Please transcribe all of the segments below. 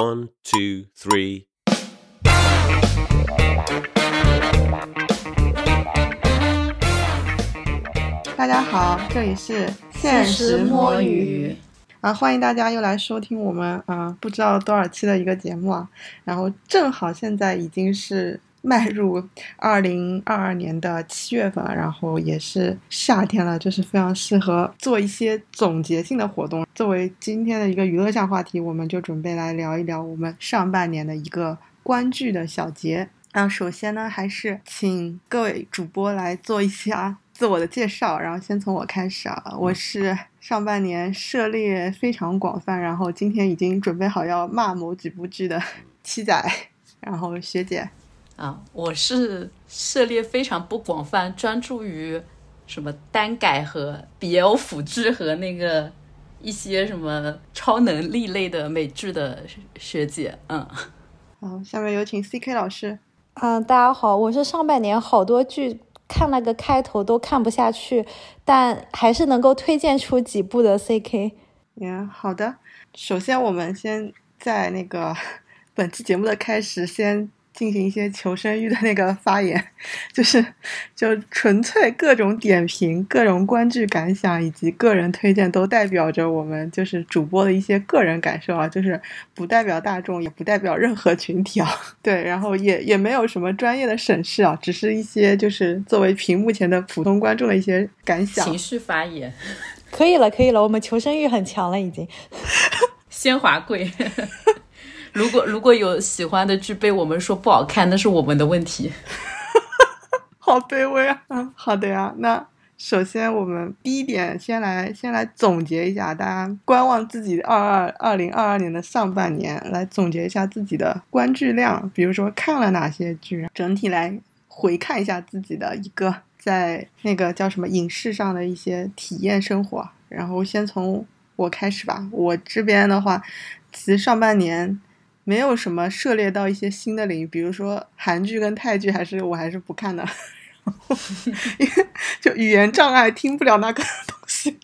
One, two, three. 大家好，这里是现实摸鱼啊，欢迎大家又来收听我们啊不知道多少期的一个节目啊。然后正好现在已经是迈入二零二二年的七月份，然后也是夏天了，就是非常适合做一些总结性的活动。作为今天的一个娱乐项话题，我们就准备来聊一聊我们上半年的一个观剧的小结。那，首先呢，还是请各位主播来做一下自我的介绍，然后先从我开始啊，我是上半年涉猎非常广泛，然后今天已经准备好要骂某几部剧的七仔，然后学姐，啊，我是涉猎非常不广泛，专注于什么单改和 BL 腐剧和那个一些什么超能力类的美剧的学姐，嗯，好，下面有请 CK 老师。嗯，大家好，我是上半年好多剧看了个开头都看不下去，但还是能够推荐出几部的 CK。嗯，好的。首先，我们先在那个 本期节目的开始先。进行一些求生欲的那个发言，就是就纯粹各种点评、各种观剧感想以及个人推荐，都代表着我们就是主播的一些个人感受啊，就是不代表大众，也不代表任何群体啊。对，然后也也没有什么专业的审视啊，只是一些就是作为屏幕前的普通观众的一些感想、情绪发言。可以了，可以了，我们求生欲很强了，已经。先华贵。如果如果有喜欢的剧被我们说不好看，那是我们的问题。好卑微啊！嗯，好的呀。那首先我们第一点，先来先来总结一下，大家观望自己二二二零二二年的上半年，来总结一下自己的观剧量，比如说看了哪些剧，整体来回看一下自己的一个在那个叫什么影视上的一些体验生活。然后先从我开始吧。我这边的话，其实上半年。没有什么涉猎到一些新的领域，比如说韩剧跟泰剧，还是我还是不看的，因为就语言障碍听不了那个东西，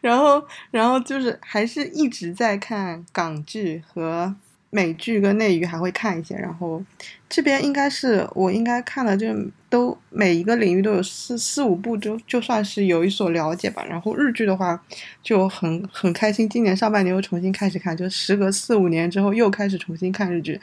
然后然后就是还是一直在看港剧和。美剧跟内娱还会看一些，然后这边应该是我应该看的，就都每一个领域都有四四五部，就就算是有一所了解吧。然后日剧的话就很很开心，今年上半年又重新开始看，就时隔四五年之后又开始重新看日剧，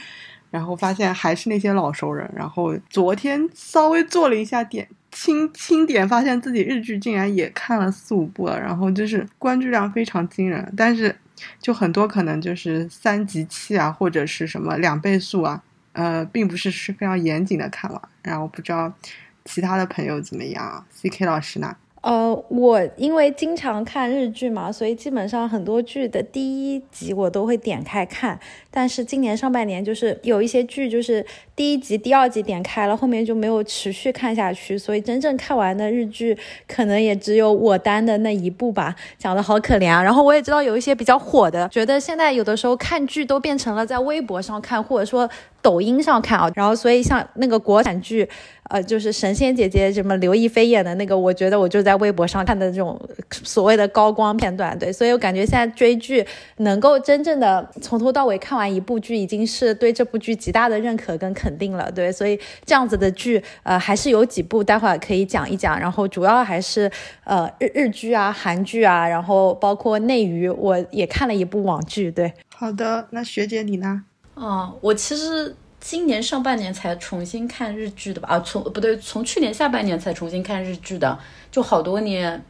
然后发现还是那些老熟人。然后昨天稍微做了一下点清清点，发现自己日剧竟然也看了四五部了，然后就是关注量非常惊人，但是。就很多可能就是三级器啊，或者是什么两倍速啊，呃，并不是是非常严谨的看完。然后不知道其他的朋友怎么样？C K 老师呢？呃，我因为经常看日剧嘛，所以基本上很多剧的第一集我都会点开看。但是今年上半年就是有一些剧，就是第一集、第二集点开了，后面就没有持续看下去，所以真正看完的日剧可能也只有我单的那一部吧，讲的好可怜啊。然后我也知道有一些比较火的，觉得现在有的时候看剧都变成了在微博上看，或者说抖音上看啊。然后所以像那个国产剧。呃，就是神仙姐姐什么刘亦菲演的那个，我觉得我就在微博上看的这种所谓的高光片段，对，所以我感觉现在追剧能够真正的从头到尾看完一部剧，已经是对这部剧极大的认可跟肯定了，对，所以这样子的剧，呃，还是有几部待会儿可以讲一讲，然后主要还是呃日日剧啊、韩剧啊，然后包括内娱，我也看了一部网剧，对。好的，那学姐你呢？哦，我其实。今年上半年才重新看日剧的吧？啊，从不对，从去年下半年才重新看日剧的，就好多年，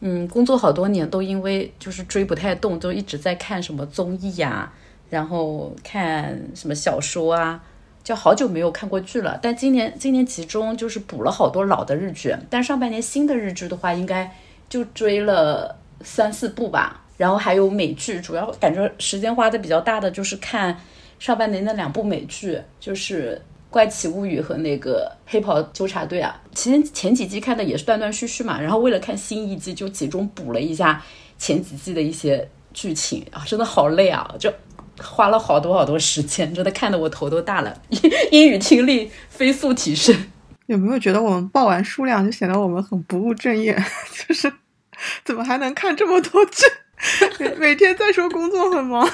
嗯，工作好多年都因为就是追不太动，就一直在看什么综艺呀，然后看什么小说啊，就好久没有看过剧了。但今年今年集中就是补了好多老的日剧，但上半年新的日剧的话，应该就追了三四部吧。然后还有美剧，主要感觉时间花的比较大的就是看。上半年那两部美剧就是《怪奇物语》和那个《黑袍纠察队》啊，前前几季看的也是断断续续嘛，然后为了看新一季就集中补了一下前几季的一些剧情啊，真的好累啊，就花了好多好多时间，真的看得我头都大了，英语听力飞速提升。有没有觉得我们报完数量就显得我们很不务正业？就是怎么还能看这么多剧？每天在说工作很忙。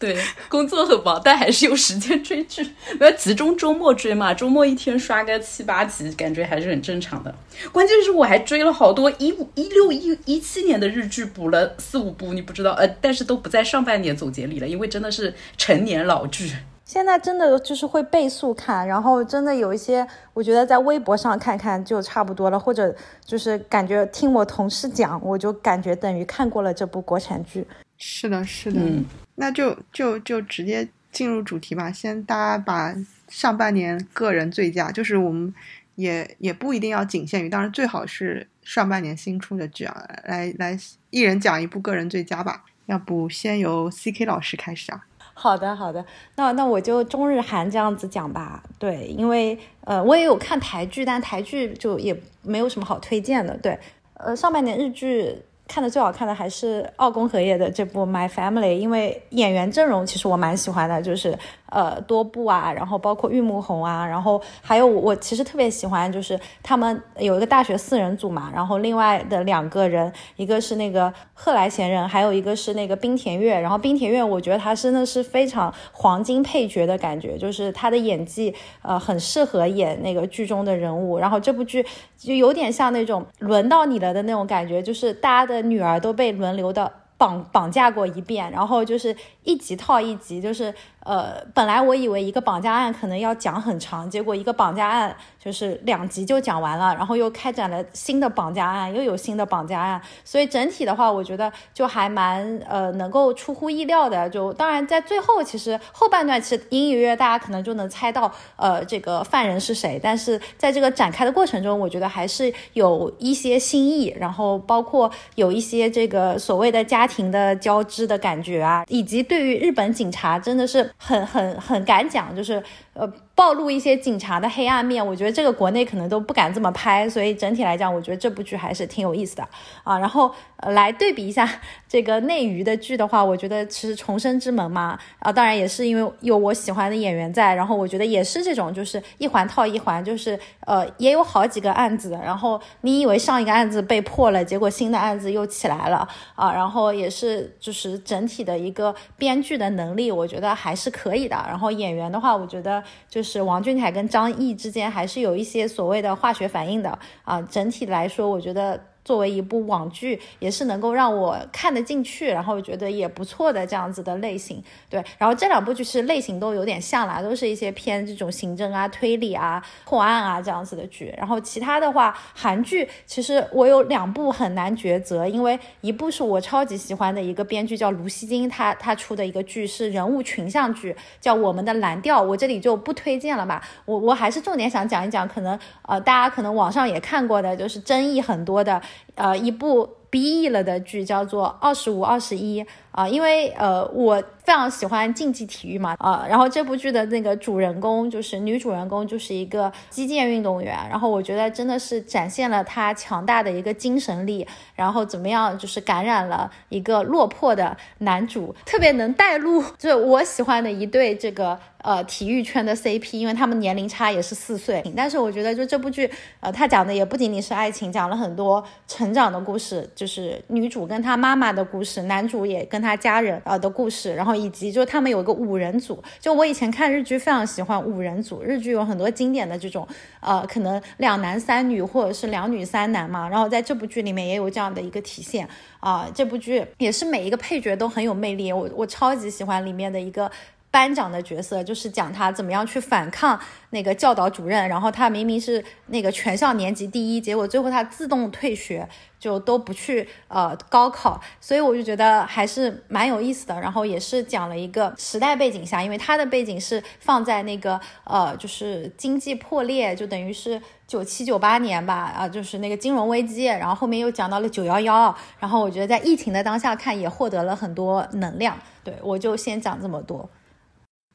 对，工作很忙，但还是有时间追剧。不要集中周末追嘛，周末一天刷个七八集，感觉还是很正常的。关键是我还追了好多一五、一六、一一七年的日剧，补了四五部，你不知道，呃，但是都不在上半年总结里了，因为真的是成年老剧。现在真的就是会倍速看，然后真的有一些，我觉得在微博上看看就差不多了，或者就是感觉听我同事讲，我就感觉等于看过了这部国产剧。是的，是的，嗯，那就就就直接进入主题吧。先大家把上半年个人最佳，就是我们也也不一定要仅限于，当然最好是上半年新出的剧啊，来来一人讲一部个人最佳吧。要不先由 C K 老师开始啊？好的，好的，那那我就中日韩这样子讲吧。对，因为呃，我也有看台剧，但台剧就也没有什么好推荐的。对，呃，上半年日剧。看的最好看的还是奥宫和叶的这部《My Family》，因为演员阵容其实我蛮喜欢的，就是呃多部啊，然后包括玉木宏啊，然后还有我其实特别喜欢，就是他们有一个大学四人组嘛，然后另外的两个人，一个是那个贺来贤人，还有一个是那个冰田月，然后冰田月我觉得他真的是非常黄金配角的感觉，就是他的演技呃很适合演那个剧中的人物，然后这部剧就有点像那种轮到你了的那种感觉，就是大家的。女儿都被轮流的绑绑架过一遍，然后就是一集套一集，就是。呃，本来我以为一个绑架案可能要讲很长，结果一个绑架案就是两集就讲完了，然后又开展了新的绑架案，又有新的绑架案，所以整体的话，我觉得就还蛮呃能够出乎意料的。就当然在最后，其实后半段其实隐隐约约大家可能就能猜到呃这个犯人是谁，但是在这个展开的过程中，我觉得还是有一些新意，然后包括有一些这个所谓的家庭的交织的感觉啊，以及对于日本警察真的是。很很很敢讲，就是呃。暴露一些警察的黑暗面，我觉得这个国内可能都不敢这么拍，所以整体来讲，我觉得这部剧还是挺有意思的啊。然后来对比一下这个内娱的剧的话，我觉得其实《重生之门》嘛，啊，当然也是因为有我喜欢的演员在，然后我觉得也是这种，就是一环套一环，就是呃也有好几个案子，然后你以为上一个案子被破了，结果新的案子又起来了啊，然后也是就是整体的一个编剧的能力，我觉得还是可以的。然后演员的话，我觉得就是。是王俊凯跟张译之间还是有一些所谓的化学反应的啊，整体来说，我觉得。作为一部网剧，也是能够让我看得进去，然后觉得也不错的这样子的类型。对，然后这两部剧是类型都有点像啦，都是一些偏这种刑侦啊、推理啊、破案啊这样子的剧。然后其他的话，韩剧其实我有两部很难抉择，因为一部是我超级喜欢的一个编剧叫卢锡金，他他出的一个剧是人物群像剧，叫《我们的蓝调》，我这里就不推荐了吧。我我还是重点想讲一讲，可能呃大家可能网上也看过的，就是争议很多的。呃，一部 B E 了的剧叫做《二十五二十一》啊，因为呃，我非常喜欢竞技体育嘛啊，然后这部剧的那个主人公就是女主人公，就是一个击剑运动员，然后我觉得真的是展现了她强大的一个精神力，然后怎么样就是感染了一个落魄的男主，特别能带路，就是我喜欢的一对这个。呃，体育圈的 CP，因为他们年龄差也是四岁，但是我觉得就这部剧，呃，他讲的也不仅仅是爱情，讲了很多成长的故事，就是女主跟她妈妈的故事，男主也跟他家人呃的故事，然后以及就他们有个五人组，就我以前看日剧非常喜欢五人组，日剧有很多经典的这种，呃，可能两男三女或者是两女三男嘛，然后在这部剧里面也有这样的一个体现啊，这部剧也是每一个配角都很有魅力，我我超级喜欢里面的一个。班长的角色就是讲他怎么样去反抗那个教导主任，然后他明明是那个全校年级第一，结果最后他自动退学，就都不去呃高考，所以我就觉得还是蛮有意思的。然后也是讲了一个时代背景下，因为他的背景是放在那个呃就是经济破裂，就等于是九七九八年吧，啊就是那个金融危机，然后后面又讲到了九幺幺，然后我觉得在疫情的当下看也获得了很多能量。对我就先讲这么多。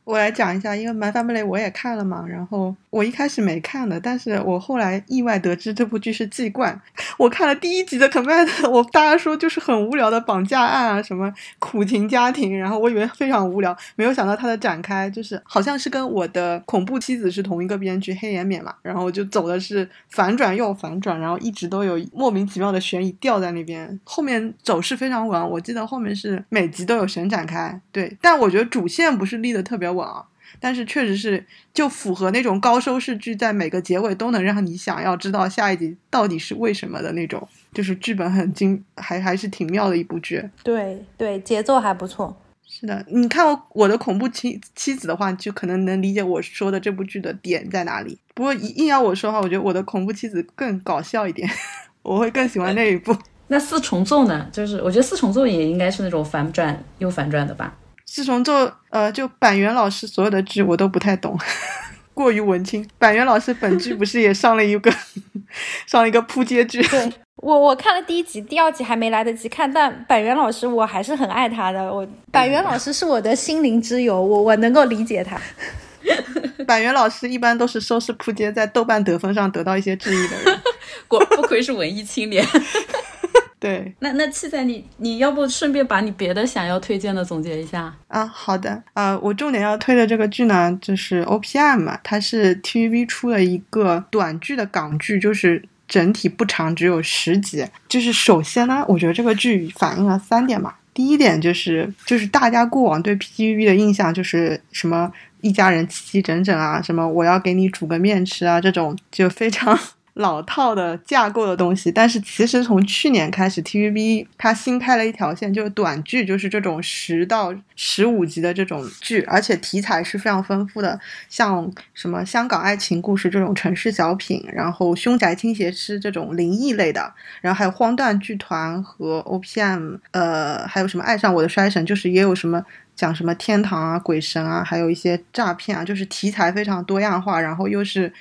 我来讲一下，因为《My Family》我也看了嘛，然后我一开始没看的，但是我后来意外得知这部剧是季冠。我看了第一集的 command，我大家说就是很无聊的绑架案啊，什么苦情家庭，然后我以为非常无聊，没有想到它的展开就是好像是跟我的恐怖妻子是同一个编剧黑岩勉嘛，然后就走的是反转又反转，然后一直都有莫名其妙的悬疑吊在那边，后面走势非常稳，我记得后面是每集都有神展开，对，但我觉得主线不是立的特别稳啊。但是确实是就符合那种高收视剧，在每个结尾都能让你想要知道下一集到底是为什么的那种，就是剧本很精，还还是挺妙的一部剧。对对，节奏还不错。是的，你看我我的恐怖妻妻子的话，就可能能理解我说的这部剧的点在哪里。不过硬要我说的话，我觉得我的恐怖妻子更搞笑一点，我会更喜欢那一部。那四重奏呢？就是我觉得四重奏也应该是那种反转又反转的吧。四重奏，呃，就板垣老师所有的剧我都不太懂，过于文青。板垣老师本剧不是也上了一个 上了一个扑街剧？对 我我看了第一集，第二集还没来得及看，但板垣老师我还是很爱他的。我板垣老师是我的心灵之友，我我能够理解他。板垣老师一般都是收视扑街，在豆瓣得分上得到一些质疑的人，果不愧是文艺青年。对，那那七仔，你你要不顺便把你别的想要推荐的总结一下啊？好的，呃，我重点要推的这个剧呢，就是 O P M 嘛，它是 T V B 出的一个短剧的港剧，就是整体不长，只有十集。就是首先呢，我觉得这个剧反映了三点吧。第一点就是，就是大家过往对 T V B 的印象就是什么一家人齐齐整整啊，什么我要给你煮个面吃啊，这种就非常。老套的架构的东西，但是其实从去年开始，TVB 它新开了一条线，就是短剧，就是这种十到十五集的这种剧，而且题材是非常丰富的，像什么香港爱情故事这种城市小品，然后凶宅倾斜师这种灵异类的，然后还有荒诞剧团和 OPM，呃，还有什么爱上我的衰神，就是也有什么讲什么天堂啊、鬼神啊，还有一些诈骗啊，就是题材非常多样化，然后又是。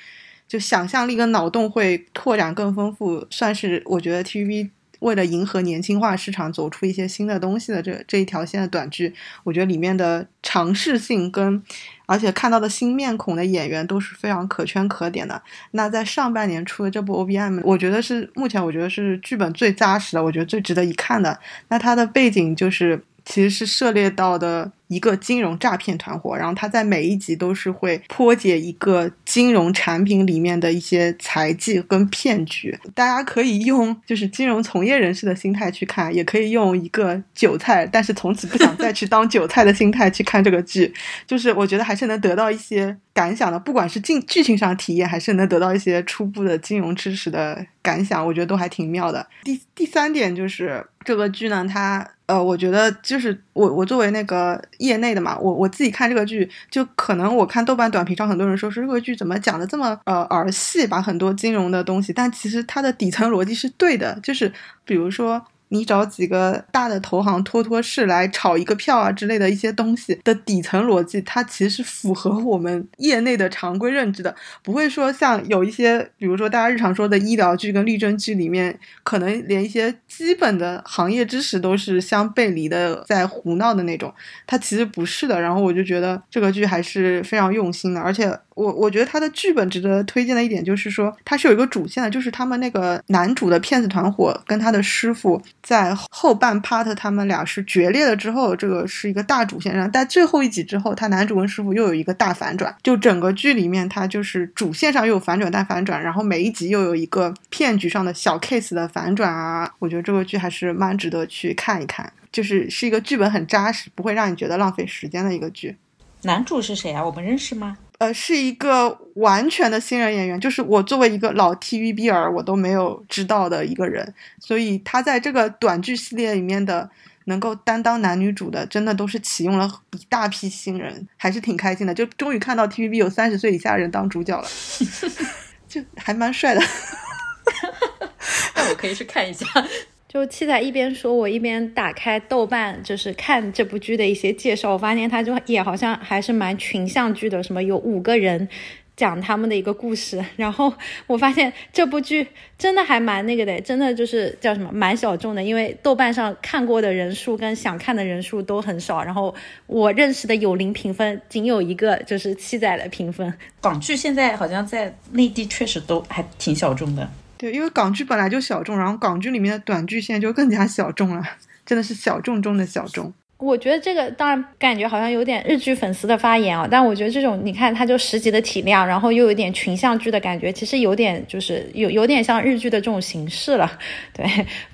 就想象力跟脑洞会拓展更丰富，算是我觉得 TVB 为了迎合年轻化市场，走出一些新的东西的这这一条线的短剧，我觉得里面的尝试性跟而且看到的新面孔的演员都是非常可圈可点的。那在上半年出的这部 OBM，我觉得是目前我觉得是剧本最扎实的，我觉得最值得一看的。那它的背景就是其实是涉猎到的。一个金融诈骗团伙，然后他在每一集都是会破解一个金融产品里面的一些财技跟骗局。大家可以用就是金融从业人士的心态去看，也可以用一个韭菜，但是从此不想再去当韭菜的心态去看这个剧。就是我觉得还是能得到一些感想的，不管是进剧情上体验，还是能得到一些初步的金融知识的感想，我觉得都还挺妙的。第第三点就是这个剧呢，它呃，我觉得就是我我作为那个。业内的嘛，我我自己看这个剧，就可能我看豆瓣短评上很多人说，是这个剧怎么讲的这么呃儿戏，把很多金融的东西，但其实它的底层逻辑是对的，就是比如说。你找几个大的投行托托市来炒一个票啊之类的一些东西的底层逻辑，它其实符合我们业内的常规认知的，不会说像有一些，比如说大家日常说的医疗剧跟律政剧里面，可能连一些基本的行业知识都是相背离的，在胡闹的那种。它其实不是的。然后我就觉得这个剧还是非常用心的，而且。我我觉得他的剧本值得推荐的一点就是说，他是有一个主线的，就是他们那个男主的骗子团伙跟他的师傅在后半 part 他们俩是决裂了之后，这个是一个大主线上，在最后一集之后，他男主跟师傅又有一个大反转，就整个剧里面他就是主线上又有反转但反转，然后每一集又有一个骗局上的小 case 的反转啊，我觉得这个剧还是蛮值得去看一看，就是是一个剧本很扎实，不会让你觉得浪费时间的一个剧。男主是谁啊？我们认识吗？呃，是一个完全的新人演员，就是我作为一个老 TVB 儿，我都没有知道的一个人，所以他在这个短剧系列里面的能够担当男女主的，真的都是启用了一大批新人，还是挺开心的，就终于看到 TVB 有三十岁以下人当主角了，就还蛮帅的，那我可以去看一下。就七仔一边说，我一边打开豆瓣，就是看这部剧的一些介绍。我发现它就也好像还是蛮群像剧的，什么有五个人讲他们的一个故事，然后我发现这部剧真的还蛮那个的，真的就是叫什么蛮小众的，因为豆瓣上看过的人数跟想看的人数都很少，然后我认识的有零评分仅有一个，就是七仔的评分。港剧现在好像在内地确实都还挺小众的，对，因为港剧本来就小众，然后港剧里面的短剧现在就更加小众了，真的是小众中的小众。我觉得这个当然感觉好像有点日剧粉丝的发言啊，但我觉得这种你看它就十集的体量，然后又有点群像剧的感觉，其实有点就是有有点像日剧的这种形式了。对，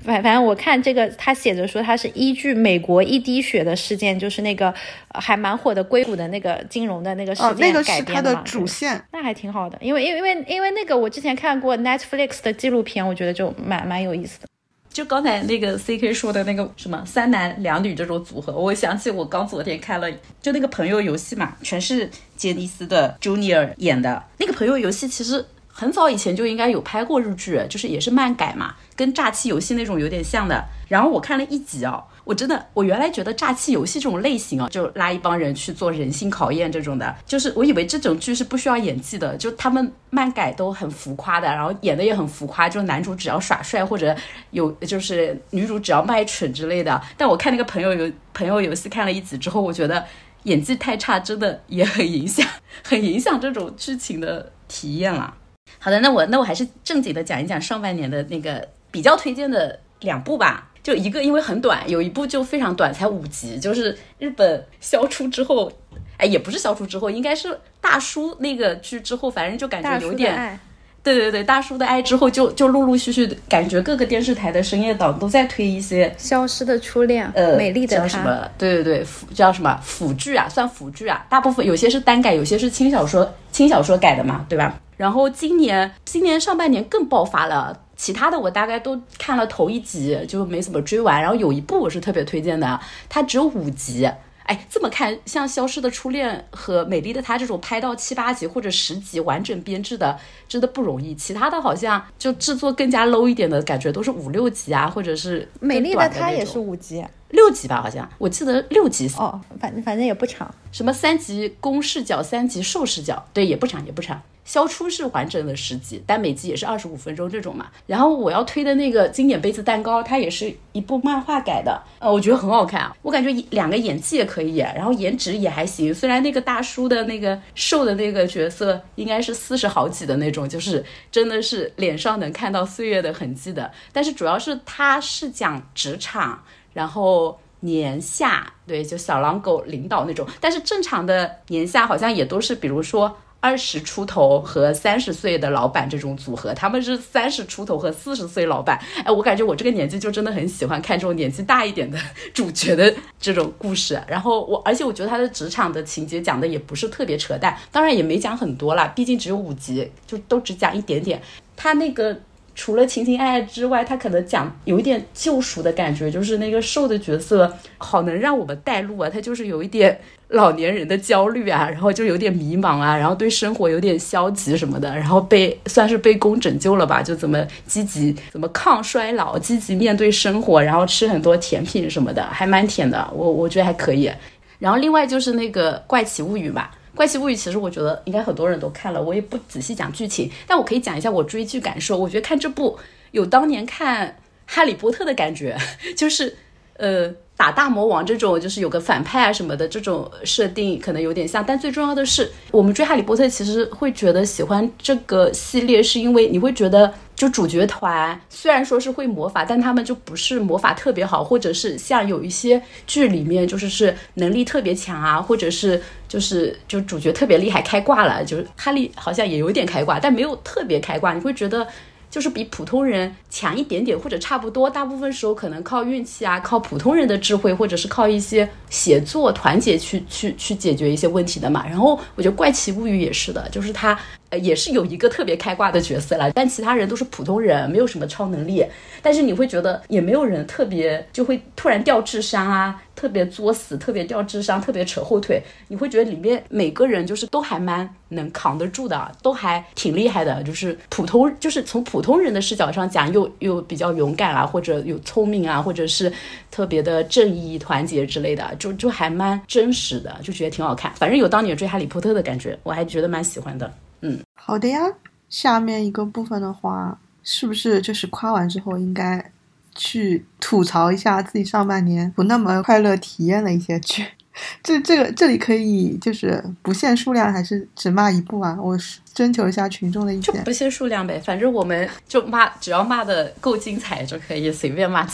反反正我看这个他写着说它是依据美国一滴血的事件，就是那个还蛮火的硅谷的那个金融的那个事件改编的主线，那还挺好的。因为因为因为因为那个我之前看过 Netflix 的纪录片，我觉得就蛮蛮有意思的。就刚才那个 C K 说的那个什么三男两女这种组合，我想起我刚昨天看了，就那个朋友游戏嘛，全是杰尼斯的 Junior 演的那个朋友游戏，其实很早以前就应该有拍过日剧，就是也是漫改嘛，跟诈欺游戏那种有点像的。然后我看了一集哦。我真的，我原来觉得诈欺游戏这种类型啊，就拉一帮人去做人性考验这种的，就是我以为这种剧是不需要演技的，就他们漫改都很浮夸的，然后演的也很浮夸，就男主只要耍帅或者有，就是女主只要卖蠢之类的。但我看那个朋友游朋友游戏看了一集之后，我觉得演技太差，真的也很影响，很影响这种剧情的体验了。好的，那我那我还是正经的讲一讲上半年的那个比较推荐的两部吧。就一个，因为很短，有一部就非常短，才五集。就是日本消除之后，哎，也不是消除之后，应该是大叔那个剧之后，反正就感觉有点，对对对，大叔的爱之后，就就陆陆续续感觉各个电视台的深夜档都在推一些消失的初恋，呃，美丽的他，什么？对对对，辅叫什么腐剧啊？算腐剧啊？大部分有些是单改，有些是轻小说，轻小说改的嘛，对吧？然后今年今年上半年更爆发了。其他的我大概都看了头一集，就没怎么追完。然后有一部我是特别推荐的，它只有五集。哎，这么看，像《消失的初恋》和《美丽的她》这种拍到七八集或者十集完整编制的，真的不容易。其他的好像就制作更加 low 一点的感觉，都是五六集啊，或者是《美丽的她》也是五集，六集吧，好像我记得六集。哦，反正反正也不长。什么三集公视角，三集受视角，对，也不长，也不长。消出是完整的十集，但每集也是二十五分钟这种嘛。然后我要推的那个经典杯子蛋糕，它也是一部漫画改的，呃，我觉得很好看啊。我感觉两个演技也可以，然后颜值也还行。虽然那个大叔的那个瘦的那个角色应该是四十好几的那种，就是真的是脸上能看到岁月的痕迹的。但是主要是他是讲职场，然后年下，对，就小狼狗领导那种。但是正常的年下好像也都是，比如说。二十出头和三十岁的老板这种组合，他们是三十出头和四十岁老板。哎，我感觉我这个年纪就真的很喜欢看这种年纪大一点的 主角的这种故事。然后我，而且我觉得他的职场的情节讲的也不是特别扯淡，当然也没讲很多啦，毕竟只有五集，就都只讲一点点。他那个。除了情情爱爱之外，他可能讲有一点救赎的感觉，就是那个瘦的角色好能让我们带入啊。他就是有一点老年人的焦虑啊，然后就有点迷茫啊，然后对生活有点消极什么的，然后被算是被公拯救了吧，就怎么积极怎么抗衰老，积极面对生活，然后吃很多甜品什么的，还蛮甜的，我我觉得还可以。然后另外就是那个怪奇物语吧。《怪奇物语》其实我觉得应该很多人都看了，我也不仔细讲剧情，但我可以讲一下我追剧感受。我觉得看这部有当年看《哈利波特》的感觉，就是，呃。打大魔王这种就是有个反派啊什么的这种设定可能有点像，但最重要的是，我们追哈利波特其实会觉得喜欢这个系列，是因为你会觉得就主角团虽然说是会魔法，但他们就不是魔法特别好，或者是像有一些剧里面就是是能力特别强啊，或者是就是就主角特别厉害开挂了，就是哈利好像也有点开挂，但没有特别开挂，你会觉得。就是比普通人强一点点或者差不多，大部分时候可能靠运气啊，靠普通人的智慧，或者是靠一些协作团结去 去去解决一些问题的嘛。然后我觉得《怪奇物语》也是的，就是他呃也是有一个特别开挂的角色了，但其他人都是普通人，没有什么超能力。但是你会觉得也没有人特别就会突然掉智商啊。特别作死，特别掉智商，特别扯后腿。你会觉得里面每个人就是都还蛮能扛得住的，都还挺厉害的。就是普通，就是从普通人的视角上讲，又又比较勇敢啊，或者有聪明啊，或者是特别的正义、团结之类的，就就还蛮真实的，就觉得挺好看。反正有当年追哈利波特的感觉，我还觉得蛮喜欢的。嗯，好的呀。下面一个部分的话，是不是就是夸完之后应该去吐槽一下自己上半年不那么快乐体验的一些剧？这这个这里可以就是不限数量，还是只骂一部啊？我征求一下群众的意见。就不限数量呗，反正我们就骂，只要骂的够精彩就可以随便骂。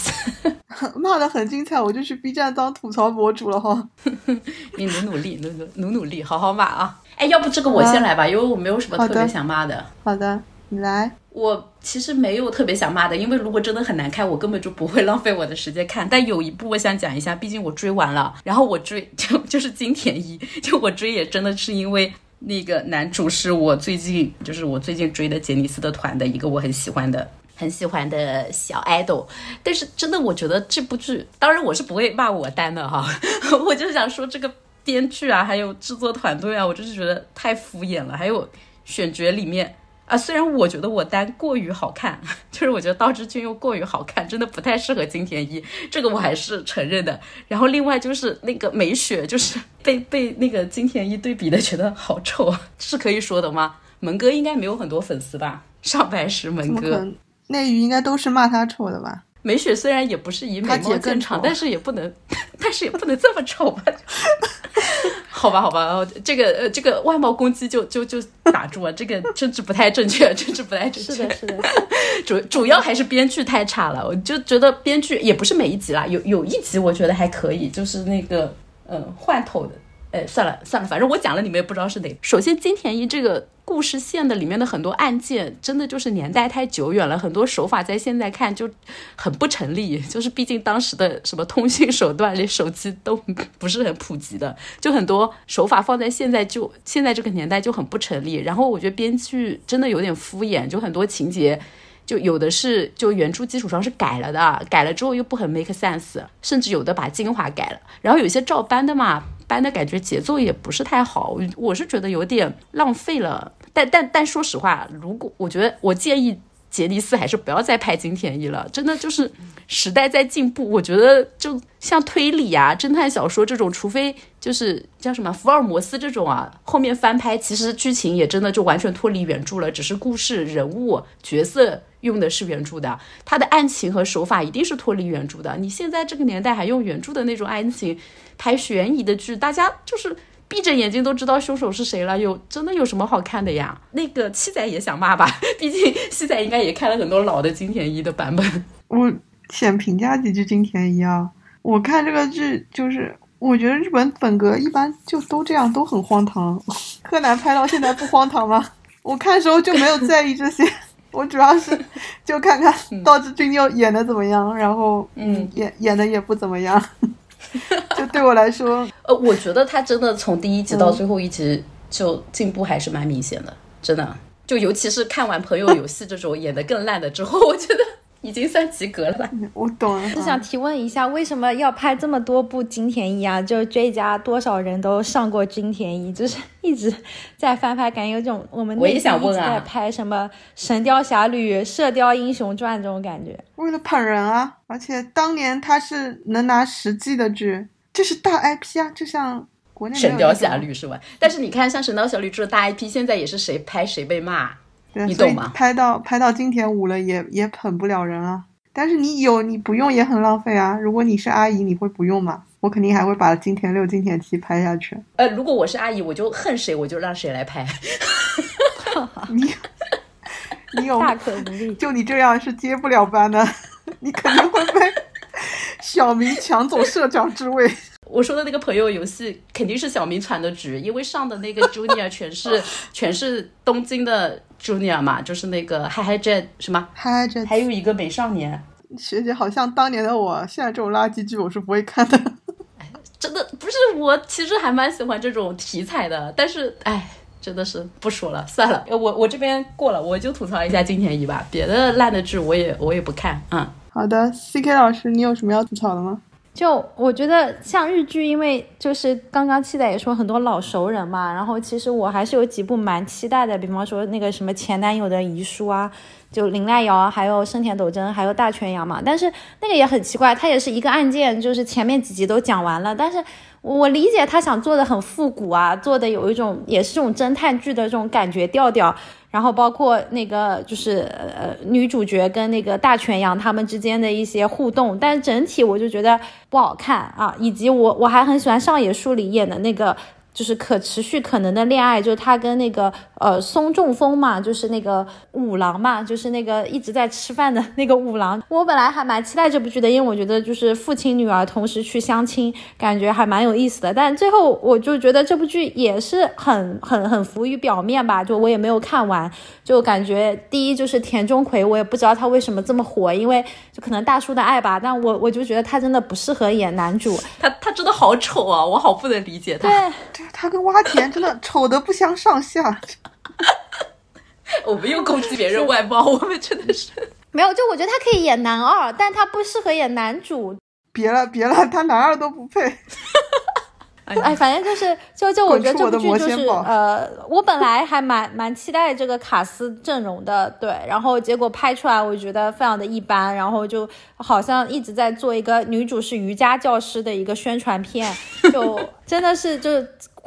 骂的很精彩，我就去 B 站当吐槽博主了哈。你努努力，努努努努力，好好骂啊！哎，要不这个我先来吧，因为我没有什么特别想骂的。好的，你来。我其实没有特别想骂的，因为如果真的很难看，我根本就不会浪费我的时间看。但有一部我想讲一下，毕竟我追完了。然后我追 就就是金田一，就我追也真的是因为那个男主是我最近就是我最近追的杰尼斯的团的一个我很喜欢的很喜欢的小 idol。但是真的，我觉得这部剧，当然我是不会骂我单的哈，我就想说这个编剧啊，还有制作团队啊，我就是觉得太敷衍了。还有选角里面。啊，虽然我觉得我单过于好看，就是我觉得道之俊又过于好看，真的不太适合金田一，这个我还是承认的。然后另外就是那个美雪，就是被被那个金田一对比的，觉得好丑，是可以说的吗？门哥应该没有很多粉丝吧？上白石门哥，内娱应该都是骂他丑的吧？美雪虽然也不是以美貌见长，但是也不能，但是也不能这么丑吧？好吧，好吧，这个呃，这个外貌攻击就就就打住啊！这个政治不太正确，政治不太正确。是的，是的。主主要还是编剧太差了，我就觉得编剧也不是每一集啦，有有一集我觉得还可以，就是那个嗯换头的。算了算了，反正我讲了，你们也不知道是哪。首先，金田一这个故事线的里面的很多案件，真的就是年代太久远了，很多手法在现在看就很不成立。就是毕竟当时的什么通讯手段，连手机都不是很普及的，就很多手法放在现在就现在这个年代就很不成立。然后我觉得编剧真的有点敷衍，就很多情节就有的是就原著基础上是改了的，改了之后又不很 make sense，甚至有的把精华改了，然后有些照搬的嘛。般的感觉节奏也不是太好，我是觉得有点浪费了。但但但说实话，如果我觉得我建议杰尼斯还是不要再拍金田一了，真的就是时代在进步。我觉得就像推理啊、侦探小说这种，除非就是叫什么福尔摩斯这种啊，后面翻拍，其实剧情也真的就完全脱离原著了，只是故事、人物、角色用的是原著的，他的案情和手法一定是脱离原著的。你现在这个年代还用原著的那种案情？拍悬疑的剧，大家就是闭着眼睛都知道凶手是谁了，有真的有什么好看的呀？那个七仔也想骂吧，毕竟七仔应该也看了很多老的金田一的版本。我先评价几句金田一啊，我看这个剧就是，我觉得日本本格一般就都这样，都很荒唐。柯南拍到现在不荒唐吗？我看时候就没有在意这些，我主要是就看看道之俊又演的怎么样，然后嗯，演演的也不怎么样。就对我来说，呃，我觉得他真的从第一集到最后一集就进步还是蛮明显的，真的。就尤其是看完《朋友游戏》这种演的更烂的之后，我觉得。已经算及格了吧？我懂了。是想提问一下，为什么要拍这么多部金田一啊？就追加多少人都上过金田一，就是一直在翻拍，感觉有种我们我也想问啊，在拍什么《神雕侠侣》《射雕英雄传》这种感觉。为了捧人啊！而且当年他是能拿十季的剧，这是大 IP 啊！就像国内《神雕侠侣》是吧？但是你看，像《神雕侠侣》这种大 IP，现在也是谁拍谁被骂。你懂吗？拍到拍到金田五了，也也捧不了人啊。但是你有你不用也很浪费啊。如果你是阿姨，你会不用吗？我肯定还会把金田六、金田七拍下去。呃，如果我是阿姨，我就恨谁，我就让谁来拍。你 你有大可不必。就你这样是接不了班的，你肯定会被小明抢走社长之位。我说的那个朋友游戏肯定是小明传的局，因为上的那个 Junior 全是 全是东京的 Junior 嘛，就是那个 Hi Hi Jet 什么 Hi Hi Jet，还有一个美少年学姐，好像当年的我，现在这种垃圾剧我是不会看的。哎，真的不是我，其实还蛮喜欢这种题材的，但是哎，真的是不说了，算了，我我这边过了，我就吐槽一下金田一吧，别的烂的剧我也我也不看，嗯。好的，C K 老师，你有什么要吐槽的吗？就我觉得像日剧，因为就是刚刚期待也说很多老熟人嘛，然后其实我还是有几部蛮期待的，比方说那个什么前男友的遗书啊，就林濑遥，还有生田斗真，还有大泉洋嘛。但是那个也很奇怪，它也是一个案件，就是前面几集都讲完了，但是我理解他想做的很复古啊，做的有一种也是这种侦探剧的这种感觉调调。然后包括那个就是呃女主角跟那个大泉洋他们之间的一些互动，但整体我就觉得不好看啊，以及我我还很喜欢上野树里演的那个。就是可持续可能的恋爱，就是他跟那个呃松中风嘛，就是那个五郎嘛，就是那个一直在吃饭的那个五郎。我本来还蛮期待这部剧的，因为我觉得就是父亲女儿同时去相亲，感觉还蛮有意思的。但最后我就觉得这部剧也是很很很浮于表面吧，就我也没有看完，就感觉第一就是田中葵，我也不知道他为什么这么火，因为就可能大叔的爱吧，但我我就觉得他真的不适合演男主，他他真的好丑啊，我好不能理解他。对。他跟挖田真的丑的不相上下。我们又攻击别人外貌，我们真的是没有。就我觉得他可以演男二，但他不适合演男主。别了别了，他男二都不配。哎，反正就是，就就我觉得这部剧就是呃，我本来还蛮蛮期待这个卡斯阵容的，对，然后结果拍出来我觉得非常的一般，然后就好像一直在做一个女主是瑜伽教师的一个宣传片，就真的是就。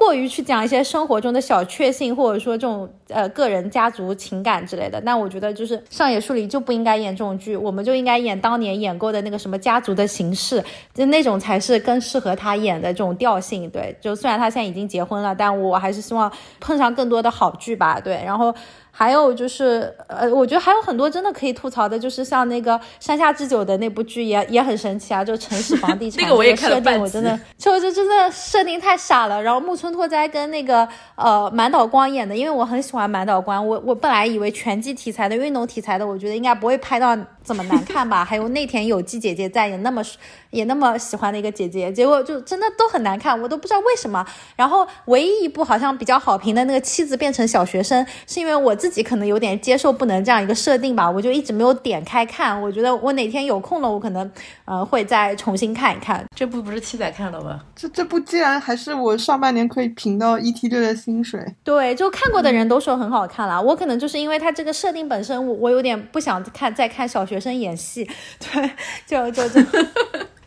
过于去讲一些生活中的小确幸，或者说这种呃个人家族情感之类的，那我觉得就是上野树里就不应该演这种剧，我们就应该演当年演过的那个什么家族的形式，就那种才是更适合他演的这种调性。对，就虽然他现在已经结婚了，但我还是希望碰上更多的好剧吧。对，然后。还有就是，呃，我觉得还有很多真的可以吐槽的，就是像那个山下智久的那部剧也也很神奇啊，就城市房地产 那个我也看了定我真的就就真的设定太傻了。然后木村拓哉跟那个呃满岛光演的，因为我很喜欢满岛光，我我本来以为拳击题材的、运动题材的，我觉得应该不会拍到这么难看吧。还有内田有纪姐姐在也那么也那么喜欢的一个姐姐，结果就真的都很难看，我都不知道为什么。然后唯一一部好像比较好评的那个妻子变成小学生，是因为我自己可能有点接受不能这样一个设定吧，我就一直没有点开看。我觉得我哪天有空了，我可能呃会再重新看一看。这部不是七仔看了吗？这这部竟然还是我上半年可以评到 E T 六的薪水。对，就看过的人都说很好看了。我可能就是因为它这个设定本身，我我有点不想看再看小学生演戏。对，就就就。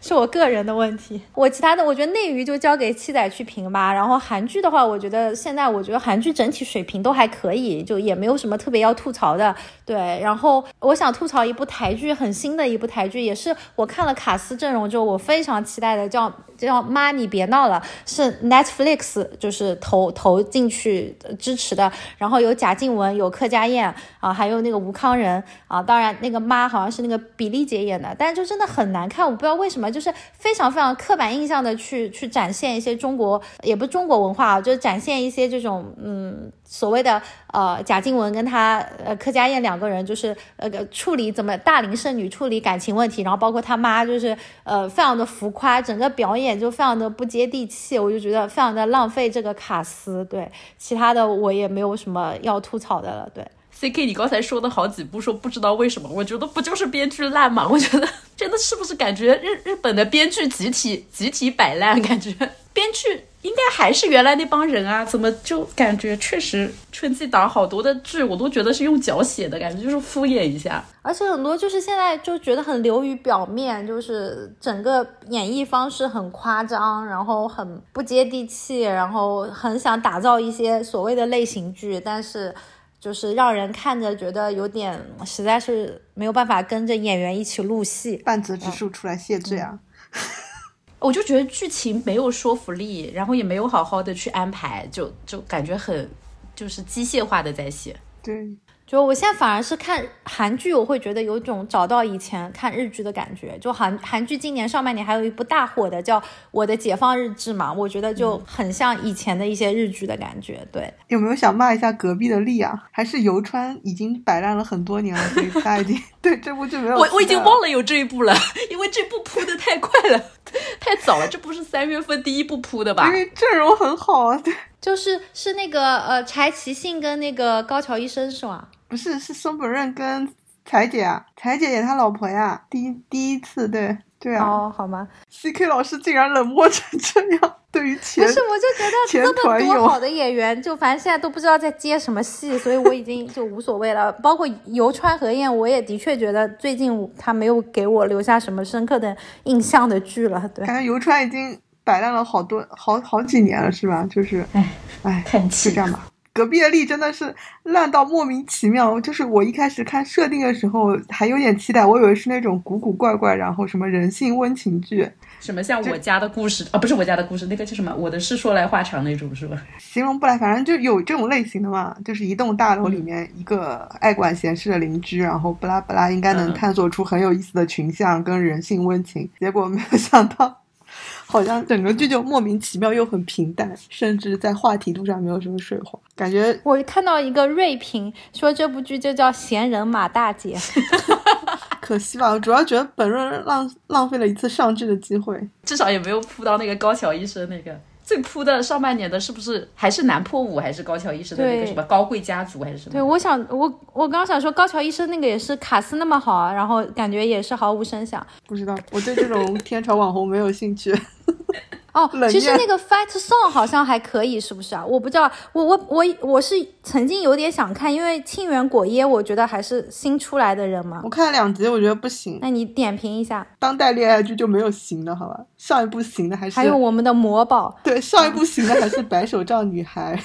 是我个人的问题，我其他的我觉得内娱就交给七仔去评吧。然后韩剧的话，我觉得现在我觉得韩剧整体水平都还可以，就也没有什么特别要吐槽的。对，然后我想吐槽一部台剧，很新的一部台剧，也是我看了卡斯阵容之后我非常期待的，叫叫妈你别闹了，是 Netflix 就是投投进去支持的。然后有贾静雯，有柯佳燕啊，还有那个吴康仁啊，当然那个妈好像是那个比利姐演的，但是就真的很难看，我不知道为什么。就是非常非常刻板印象的去去展现一些中国，也不是中国文化啊，就是展现一些这种嗯所谓的呃贾静雯跟她呃柯佳燕两个人就是呃处理怎么大龄剩女处理感情问题，然后包括他妈就是呃非常的浮夸，整个表演就非常的不接地气，我就觉得非常的浪费这个卡斯。对，其他的我也没有什么要吐槽的了。对。C K，你刚才说的好几部，说不知道为什么，我觉得不就是编剧烂吗？我觉得真的是不是感觉日日本的编剧集体集体摆烂？感觉编剧应该还是原来那帮人啊？怎么就感觉确实春季档好多的剧，我都觉得是用脚写的感觉，就是敷衍一下。而且很多就是现在就觉得很流于表面，就是整个演绎方式很夸张，然后很不接地气，然后很想打造一些所谓的类型剧，但是。就是让人看着觉得有点，实在是没有办法跟着演员一起入戏，半泽直树出来谢罪啊！我就觉得剧情没有说服力，然后也没有好好的去安排，就就感觉很就是机械化的在写。对。就我现在反而是看韩剧，我会觉得有种找到以前看日剧的感觉。就韩韩剧今年上半年还有一部大火的叫《我的解放日志》嘛，我觉得就很像以前的一些日剧的感觉。对，有没有想骂一下隔壁的丽啊？还是游川已经摆烂了很多年了，所以他已经 对这部就没有。我我已经忘了有这一部了，因为这部铺的太快了，太早了。这不是三月份第一部铺的吧？因为阵容很好啊，对，就是是那个呃柴崎幸跟那个高桥医生是吗？不是，是松本润跟彩姐啊，彩姐演他老婆呀，第一第一次对，对啊哦，好吗？，CK 老师竟然冷漠成这样，对于前不是，我就觉得这么多好的演员，就反正现在都不知道在接什么戏，所以我已经就无所谓了。包括游川和彦，我也的确觉得最近他没有给我留下什么深刻的印象的剧了。对，感觉游川已经摆烂了好多好好几年了，是吧？就是，唉哎，叹气就这。样吧。隔壁的力真的是烂到莫名其妙，就是我一开始看设定的时候还有点期待，我以为是那种古古怪怪，然后什么人性温情剧，什么像我家的故事啊，不是我家的故事，那个叫什么？我的事说来话长那种是吧？形容不来，反正就有这种类型的嘛，就是一栋大楼里面一个爱管闲事的邻居，然后不拉不拉，应该能探索出很有意思的群像跟人性温情。结果没有想到，好像整个剧就莫名其妙又很平淡，甚至在话题度上没有什么水花，感觉我看到一个锐评说这部剧就叫《闲人马大姐》，可惜吧。我主要觉得本润浪浪费了一次上剧的机会。至少也没有扑到那个高桥医生那个。最扑的上半年的是不是还是南破五还是高桥医生的那个什么高贵家族还是什么？对，我想我我刚想说高桥医生那个也是卡斯那么好啊，然后感觉也是毫无声响。不知道，我对这种天朝网红没有兴趣。哦 其实那个 Fight Song 好像还可以，是不是啊？我不知道，我我我我是曾经有点想看，因为庆元果耶，我觉得还是新出来的人嘛我。看了两集，我觉得不行。那你点评一下，当代恋爱剧就没有行的，好吧？上一部行的还是还有我们的魔宝，对上一部行的还是白手杖女孩，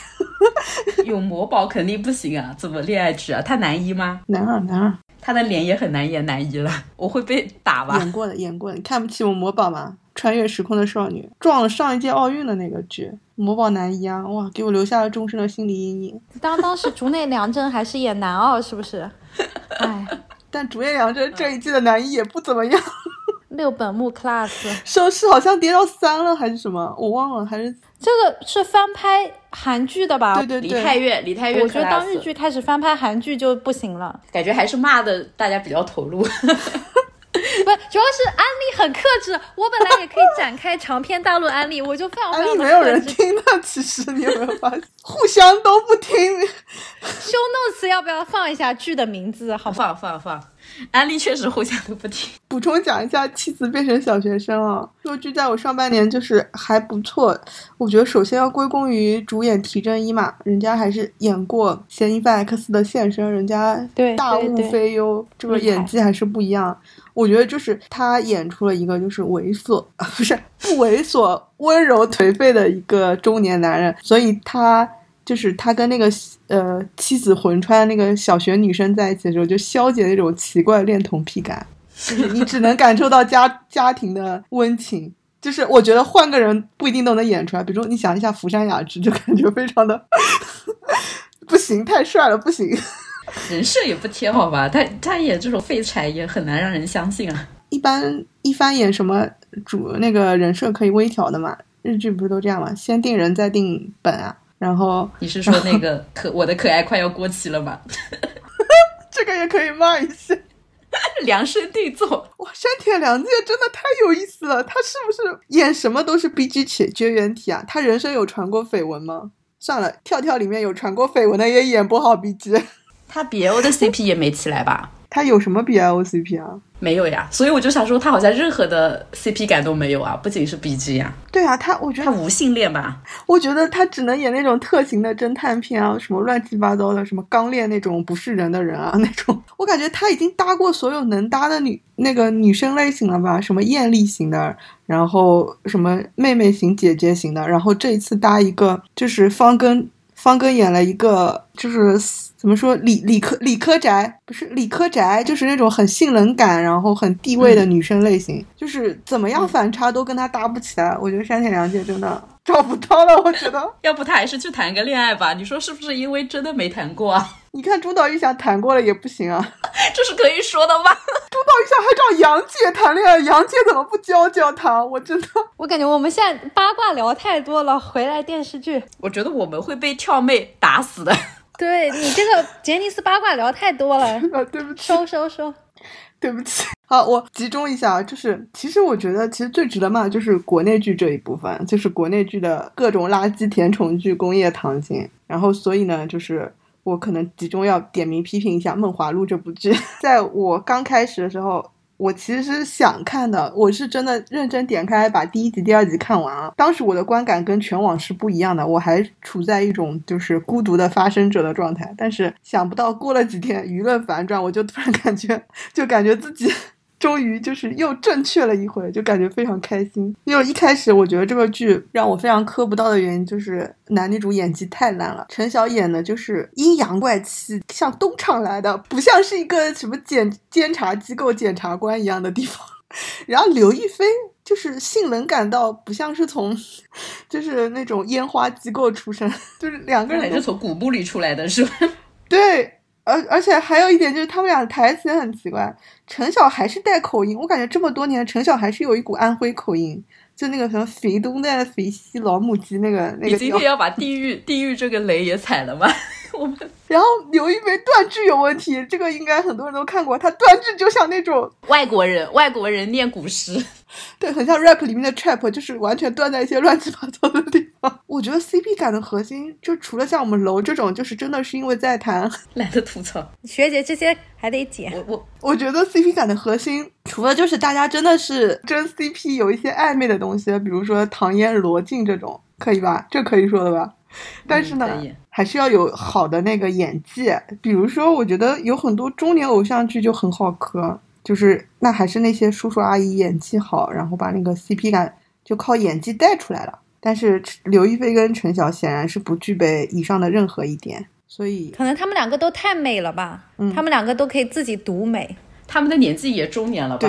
有魔宝肯定不行啊，怎么恋爱剧啊？他男一吗？男二男二他的脸也很难演男一了，我会被打吧？演过的演过的，你看不起我魔宝吗？穿越时空的少女撞了上一届奥运的那个剧，魔宝男一啊，哇，给我留下了终身的心理阴影。当当时竹内良真还是演男二，是不是？哎，但竹内良真这一季的男一也不怎么样，六本木 class 收视好像跌到三了还是什么，我忘了，还是这个是翻拍韩剧的吧？对对对，李泰岳，李泰岳，我觉得当日剧开始翻拍韩剧就不行了。感觉还是骂的大家比较投入。不，主要是安利很克制。我本来也可以展开长篇大论安利，我就非常非常的安利没有人。听的，其实你有没有发现，互相都不听。show notes 要不要放一下剧的名字？好不好？放放放，安利确实互相都不听。补充讲一下《妻子变成小学生》啊，这个剧在我上半年就是还不错。我觉得首先要归功于主演提真一嘛，人家还是演过《嫌疑犯 X 的现身》，人家对大雾对对非优，这个演技还是不一样。我觉得就是他演出了一个就是猥琐，不是不猥琐、温柔颓废的一个中年男人，所以他就是他跟那个呃妻子魂穿那个小学女生在一起的时候，就消解那种奇怪恋童癖感。就是你只能感受到家家庭的温情。就是我觉得换个人不一定都能演出来，比如你想一下福山雅治，就感觉非常的 不行，太帅了，不行。人设也不贴好吧？他他演这种废柴也很难让人相信啊。一般一般演什么主那个人设可以微调的嘛，日剧不是都这样嘛？先定人再定本啊，然后你是说那个 可我的可爱快要过期了吗？这个也可以骂一下。量身定做，哇，山田凉介真的太有意思了，他是不是演什么都是 B G 且绝缘体啊？他人生有传过绯闻吗？算了，跳跳里面有传过绯闻的也演不好 B G，他 BL 的 CP 也没起来吧？他有什么 B L C P 啊？没有呀，所以我就想说，他好像任何的 CP 感都没有啊，不仅是 BG 呀、对啊，他我觉得他无性恋吧？我觉得他只能演那种特型的侦探片啊，什么乱七八糟的，什么刚烈那种不是人的人啊 那种。我感觉他已经搭过所有能搭的女那个女生类型了吧，什么艳丽型的，然后什么妹妹型、姐姐型的，然后这一次搭一个就是方根。方根演了一个，就是怎么说理理科理科宅，不是理科宅，就是那种很性冷感，然后很地位的女生类型，就是怎么样反差都跟她搭不起来。我觉得山田凉介真的找不到了，我觉得。要不他还是去谈个恋爱吧？你说是不是因为真的没谈过啊？你看中岛裕翔谈过了也不行啊，这是可以说的吗？中岛裕翔还找杨姐谈恋爱，杨姐怎么不教教他？我真的，我感觉我们现在八卦聊太多了，回来电视剧。我觉得我们会被跳妹打死的。对你这个杰尼斯八卦聊太多了，啊，对不起，收收收。对不起。好，我集中一下，就是其实我觉得，其实最值得骂的就是国内剧这一部分，就是国内剧的各种垃圾甜宠剧工业糖精。然后，所以呢，就是我可能集中要点名批评一下《梦华录》这部剧。在我刚开始的时候，我其实想看的，我是真的认真点开把第一集、第二集看完了。当时我的观感跟全网是不一样的，我还处在一种就是孤独的发生者的状态。但是想不到过了几天，舆论反转，我就突然感觉，就感觉自己。终于就是又正确了一回，就感觉非常开心。因为一开始我觉得这个剧让我非常磕不到的原因，就是男女主演技太烂了。陈晓演的就是阴阳怪气，像东厂来的，不像是一个什么检监察机构检察官一样的地方。然后刘亦菲就是性冷感到不像是从，就是那种烟花机构出身，就是两个人也是从古墓里出来的，是吧？对。而而且还有一点就是，他们俩的台词很奇怪。陈晓还是带口音，我感觉这么多年，陈晓还是有一股安徽口音，就那个什么肥东的肥西老母鸡那个那个。你今天要把地狱地狱这个雷也踩了吗？我们。然后刘亦菲断句有问题，这个应该很多人都看过，她断句就像那种外国人，外国人念古诗。对，很像 rap 里面的 trap，就是完全断在一些乱七八糟的地方。我觉得 CP 感的核心，就除了像我们楼这种，就是真的是因为在谈，懒得吐槽。学姐这些还得剪。我我我觉得 CP 感的核心，除了就是大家真的是真 CP 有一些暧昧的东西，比如说唐嫣罗晋这种，可以吧？这可以说的吧？但是呢，还是要有好的那个演技。比如说，我觉得有很多中年偶像剧就很好磕。就是那还是那些叔叔阿姨演技好，然后把那个 CP 感就靠演技带出来了。但是刘亦菲跟陈晓显然是不具备以上的任何一点，所以可能他们两个都太美了吧？嗯，他们两个都可以自己独美，他们的年纪也中年了吧？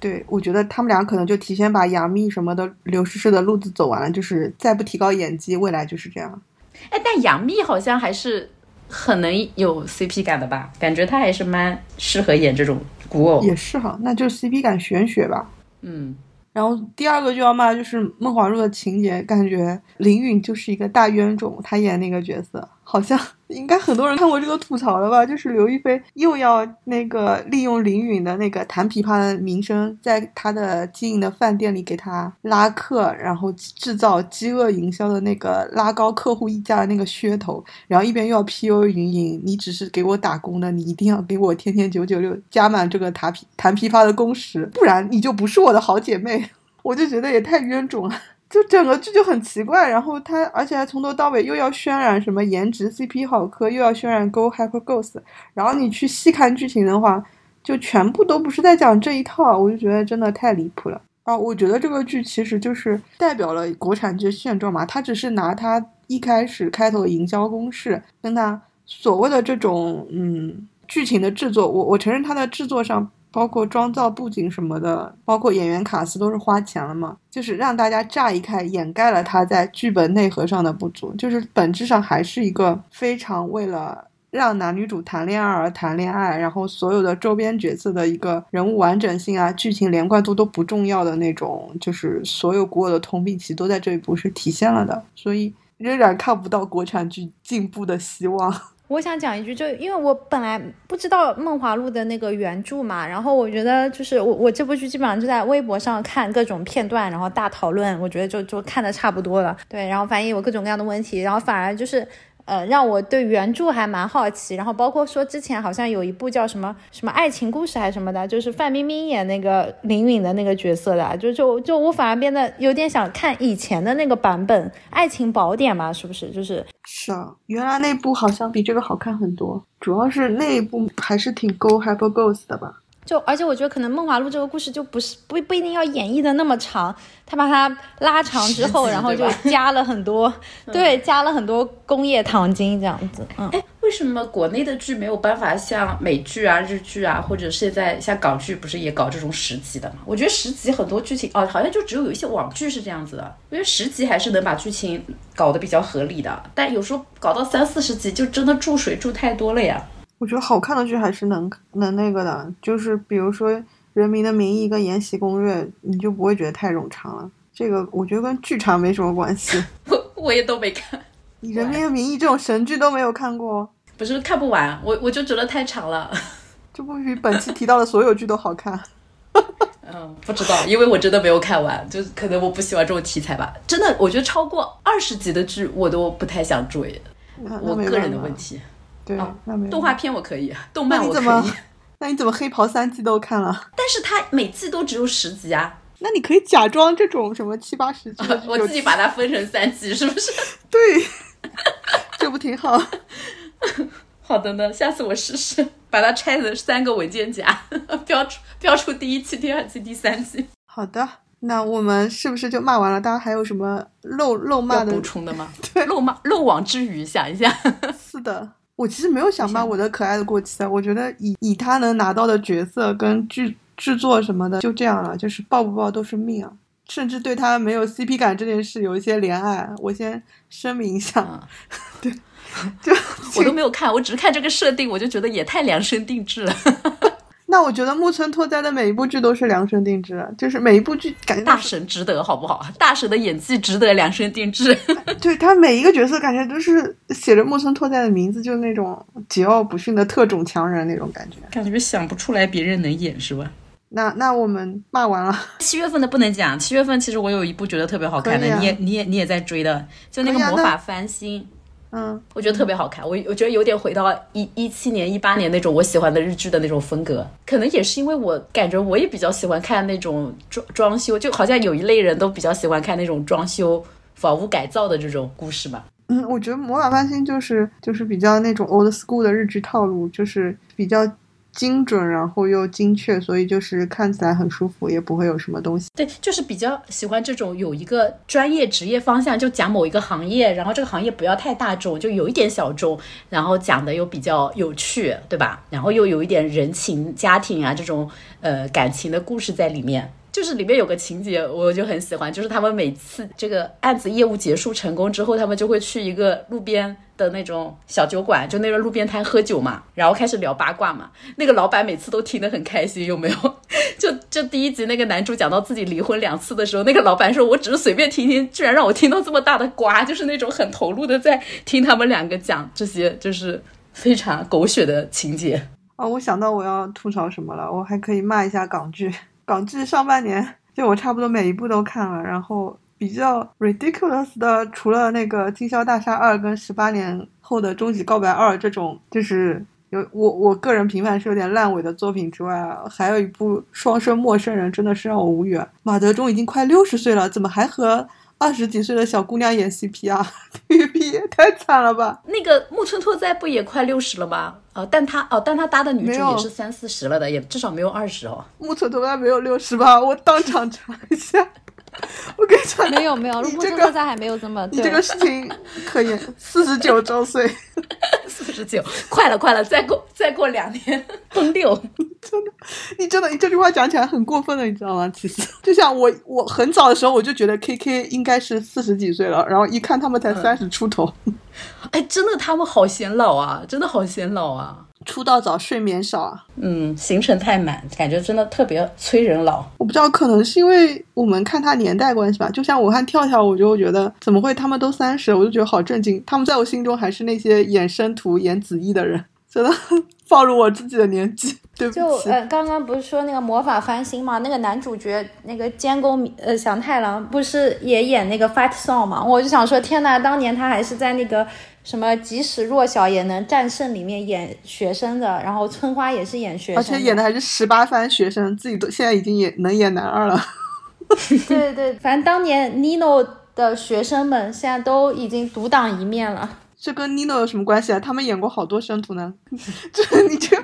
对，对，我觉得他们俩可能就提前把杨幂什么的、刘诗诗的路子走完了，就是再不提高演技，未来就是这样。哎，但杨幂好像还是很能有 CP 感的吧？感觉她还是蛮适合演这种。古偶也是哈，那就 CP 感玄学吧。嗯，然后第二个就要骂就是《孟华录》的情节，感觉林允就是一个大冤种，她演那个角色。好像。应该很多人看过这个吐槽了吧？就是刘亦菲又要那个利用林允的那个弹琵琶的名声，在她的经营的饭店里给她拉客，然后制造饥饿营销的那个拉高客户溢价的那个噱头，然后一边又要 PU 云云，你只是给我打工的，你一定要给我天天九九六加满这个弹琵弹琵琶的工时，不然你就不是我的好姐妹。我就觉得也太冤种了。就整个剧就很奇怪，然后他而且还从头到尾又要渲染什么颜值 CP 好磕，又要渲染 Go Hyper Ghost，然后你去细看剧情的话，就全部都不是在讲这一套，我就觉得真的太离谱了啊！我觉得这个剧其实就是代表了国产剧现状嘛，他只是拿他一开始开头的营销公式，跟他所谓的这种嗯剧情的制作，我我承认他的制作上。包括妆造、布景什么的，包括演员卡司都是花钱了嘛？就是让大家乍一看掩盖了他在剧本内核上的不足，就是本质上还是一个非常为了让男女主谈恋爱而谈恋爱，然后所有的周边角色的一个人物完整性啊、剧情连贯度都不重要的那种，就是所有古偶的通病其实都在这一部是体现了的，所以仍然看不到国产剧进步的希望。我想讲一句，就因为我本来不知道《梦华录》的那个原著嘛，然后我觉得就是我我这部剧基本上就在微博上看各种片段，然后大讨论，我觉得就就看的差不多了。对，然后反正有各种各样的问题，然后反而就是。呃，让我对原著还蛮好奇，然后包括说之前好像有一部叫什么什么爱情故事还是什么的，就是范冰冰演那个林允的那个角色的，就就就我反而变得有点想看以前的那个版本《爱情宝典》嘛，是不是？就是是啊，原来那部好像比这个好看很多，主要是那一部还是挺 Go Hyper Ghost 的吧。就而且我觉得可能《梦华录》这个故事就不是不不一定要演绎的那么长，他把它拉长之后，然后就加了很多，对，加了很多工业糖精这样子。嗯，哎，为什么国内的剧没有办法像美剧啊、日剧啊，或者现在像港剧不是也搞这种十集的吗？我觉得十集很多剧情哦，好像就只有有一些网剧是这样子的。我觉得十集还是能把剧情搞得比较合理的，但有时候搞到三四十集就真的注水注太多了呀。我觉得好看的剧还是能能那个的，就是比如说《人民的名义》跟《延禧攻略》，你就不会觉得太冗长了。这个我觉得跟剧长没什么关系。我我也都没看，你《人民的名义》这种神剧都没有看过？不是看不完，我我就觉得太长了。这不比本期提到的所有剧都好看。嗯，不知道，因为我真的没有看完，就可能我不喜欢这种题材吧。真的，我觉得超过二十集的剧我都不太想追，我个人的问题。对，啊、那没动画片我可以，动漫我可以。那你怎么黑袍三季都看了？但是它每季都只有十集啊，那你可以假装这种什么七八十集 我自己把它分成三集，是不是？对，这不挺好？好的呢，下次我试试把它拆成三个文件夹，标出标出第一期、第二期、第三期。好的，那我们是不是就骂完了？大家还有什么漏漏骂的补？充的吗？对漏骂漏网之鱼，想一下。是的，我其实没有想把我的可爱的过期啊，我觉得以以他能拿到的角色跟剧制作什么的，就这样了，就是爆不爆都是命啊。甚至对他没有 CP 感这件事有一些怜爱，我先声明一下，嗯对，就我都没有看，我只是看这个设定，我就觉得也太量身定制了。那我觉得木村拓哉的每一部剧都是量身定制的，就是每一部剧感觉大神值得，好不好？大神的演技值得量身定制。对他每一个角色感觉都是写着木村拓哉的名字，就是那种桀骜不驯的特种强人那种感觉。感觉想不出来别人能演是吧？那那我们骂完了，七月份的不能讲，七月份其实我有一部觉得特别好看的，啊你也你也你也在追的，就那个魔法翻新。嗯，我觉得特别好看，我我觉得有点回到一一七年、一八年那种我喜欢的日剧的那种风格，可能也是因为我感觉我也比较喜欢看那种装装修，就好像有一类人都比较喜欢看那种装修、房屋改造的这种故事吧。嗯，我觉得《魔法翻新》就是就是比较那种 old school 的日剧套路，就是比较精准，然后又精确，所以就是看起来很舒服，也不会有什么东西。对，就是比较喜欢这种有一个专业职业方向，就讲某一个行业，然后这个行业不要太大众，就有一点小众，然后讲的又比较有趣，对吧？然后又有一点人情、家庭啊这种呃感情的故事在里面。就是里面有个情节，我就很喜欢，就是他们每次这个案子业务结束成功之后，他们就会去一个路边的那种小酒馆，就那个路边摊喝酒嘛，然后开始聊八卦嘛。那个老板每次都听得很开心，有没有？就 就第一集那个男主讲到自己离婚两次的时候，那个老板说：“我只是随便听听，居然让我听到这么大的瓜，就是那种很投入的在听他们两个讲这些，就是非常狗血的情节。哦，我想到我要吐槽什么了，我还可以骂一下港剧。港剧上半年就我差不多每一部都看了，然后比较 ridiculous 的，除了那个《经销大厦二》跟《十八年后的终极告白二》这种，就是有我我个人评判是有点烂尾的作品之外，还有一部《双生陌生人》，真的是让我无语。马德钟已经快六十岁了，怎么还和二十几岁的小姑娘演 CP 啊？TVB 也太惨了吧！那个木村拓哉不也快六十了吗？哦，但他哦，但他搭的女主也是三四十了的，也至少没有二十哦。木村拓哉没有六十吧？我当场查一下，我跟你讲，没有没有，你木这个村拓哉还没有这么对你这个事情可以，四十九 周岁，四十九，快了快了，再过再过两年奔六。真的你真的，你这句话讲起来很过分的，你知道吗？其实就像我，我很早的时候我就觉得 K K 应该是四十几岁了，然后一看他们才三十出头，哎，真的他们好显老啊，真的好显老啊。出道早，睡眠少啊。嗯，行程太满，感觉真的特别催人老。我不知道，可能是因为我们看他年代关系吧。就像我看跳跳，我就觉得怎么会他们都三十，我就觉得好震惊。他们在我心中还是那些演生图、演子毅的人，真的 暴露我自己的年纪，对不起。就呃，刚刚不是说那个魔法翻新嘛？那个男主角那个监工呃祥太郎不是也演那个 Fight Song 嘛？我就想说，天呐，当年他还是在那个什么即使弱小也能战胜里面演学生的，然后春花也是演学生，而且演的还是十八番学生，自己都现在已经演能演男二了。对对对，反正当年 Nino 的学生们现在都已经独当一面了。这跟 Nino 有什么关系啊？他们演过好多生图呢。这你这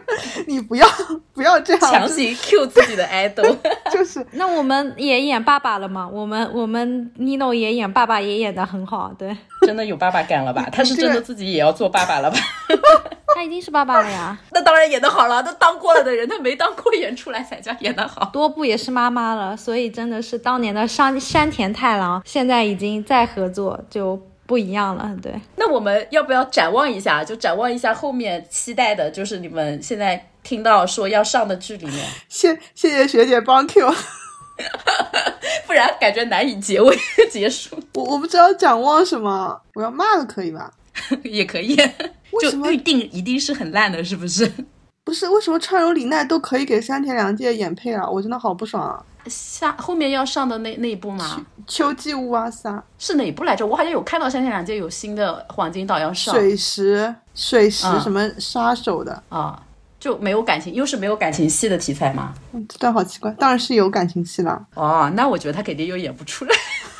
你不要不要这样，强行 Q 自己的 idol，就是那我们也演爸爸了吗？我们我们 Nino 也演爸爸，也演得很好，对真的有爸爸感了吧？他是真的自己也要做爸爸了吧？他已经是爸爸了呀，那当然演得好了，都当过了的人，他没当过演出来才叫演得好。多部也是妈妈了，所以真的是当年的山山田太郎，现在已经在合作就不一样了，对。那我们要不要展望一下？就展望一下后面期待的，就是你们现在听到说要上的剧里面，谢谢谢学姐帮 Q。不然感觉难以结尾结束。我我不知道展望什么，我要骂了可以吧？也可以，就预定一定是很烂的，是不是？不是为什么川柔李奈都可以给山田凉介演配啊？我真的好不爽啊！下后面要上的那那一部吗？秋季乌瓦萨、是哪部来着？我好像有看到山田凉介有新的黄金岛要上水石、水石嗯什么杀手的，啊，就没有感情，又是没有感情戏的题材吗？嗯，这段好奇怪，当然是有感情戏了。哦，那我觉得他肯定又演不出来。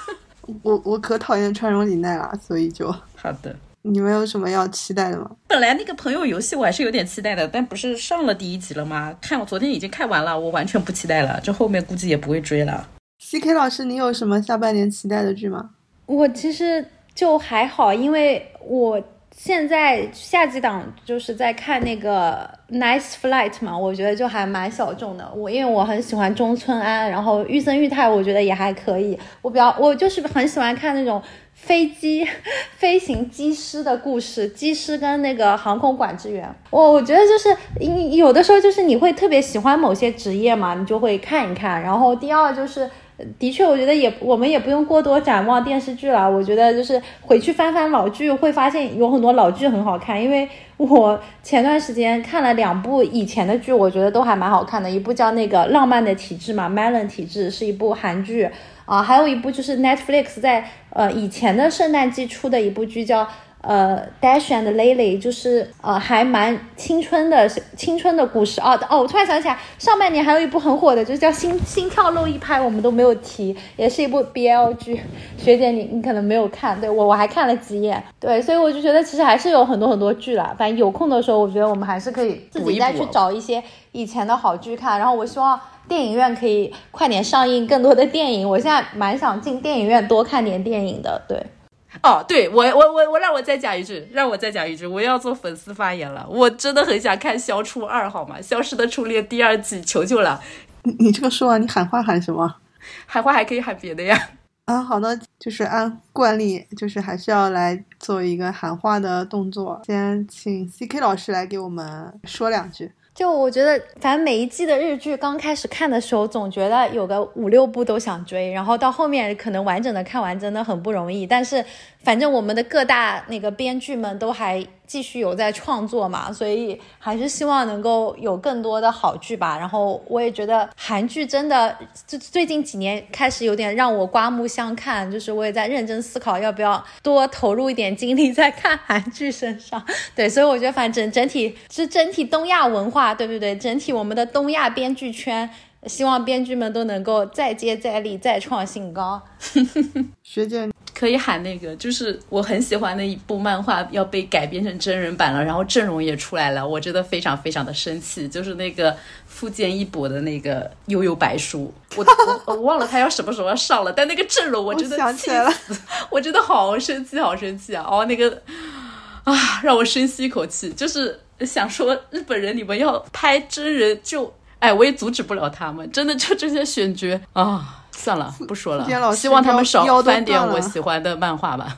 我我可讨厌川荣李奈了，所以就好的。你们有什么要期待的吗？本来那个朋友游戏我还是有点期待的，但不是上了第一集了吗？看我昨天已经看完了，我完全不期待了。这后面估计也不会追了。C K 老师，你有什么下半年期待的剧吗？我其实就还好，因为我现在夏季档就是在看那个《Nice Flight》嘛，我觉得就还蛮小众的。我因为我很喜欢中村安，然后玉森裕太，我觉得也还可以。我比较我就是很喜欢看那种。飞机飞行机师的故事，机师跟那个航空管制员，我我觉得就是你有的时候就是你会特别喜欢某些职业嘛，你就会看一看。然后第二就是，的确我觉得也我们也不用过多展望电视剧了。我觉得就是回去翻翻老剧，会发现有很多老剧很好看。因为我前段时间看了两部以前的剧，我觉得都还蛮好看的。一部叫那个浪漫的体质嘛，Melon 体质是一部韩剧。啊，还有一部就是 Netflix 在呃以前的圣诞季出的一部剧叫呃 Dash and Lily，就是呃还蛮青春的青春的故事哦哦，我突然想起来，上半年还有一部很火的，就是叫心心跳漏一拍，我们都没有提，也是一部 BL 剧。学姐你你可能没有看，对我我还看了几眼，对，所以我就觉得其实还是有很多很多剧了。反正有空的时候，我觉得我们还是可以自己再去找一些以前的好剧看。然后我希望。电影院可以快点上映更多的电影，我现在蛮想进电影院多看点电影的。对，哦，对我我我我让我再讲一句，让我再讲一句，我要做粉丝发言了，我真的很想看《消初二》，好吗？《消失的初恋》第二季，求求了！你你这个说完，你喊话喊什么？喊话还可以喊别的呀。啊，好的，就是按惯例，就是还是要来做一个喊话的动作。先请 C K 老师来给我们说两句。就我觉得，反正每一季的日剧刚开始看的时候，总觉得有个五六部都想追，然后到后面可能完整的看完真的很不容易。但是，反正我们的各大那个编剧们都还。继续有在创作嘛，所以还是希望能够有更多的好剧吧。然后我也觉得韩剧真的最最近几年开始有点让我刮目相看，就是我也在认真思考要不要多投入一点精力在看韩剧身上。对，所以我觉得反正整体是整体东亚文化，对不对？整体我们的东亚编剧圈，希望编剧们都能够再接再厉，再创新高。学姐。可以喊那个，就是我很喜欢的一部漫画要被改编成真人版了，然后阵容也出来了，我真的非常非常的生气。就是那个富坚义博的那个悠悠白书，我我我忘了他要什么时候要上了，但那个阵容我真的气死，我真的好生气，好生气啊！哦，那个啊，让我深吸一口气，就是想说日本人你们要拍真人就，哎，我也阻止不了他们，真的就这些选角啊。算了，不说了。希望他们少翻点我喜欢的漫画吧。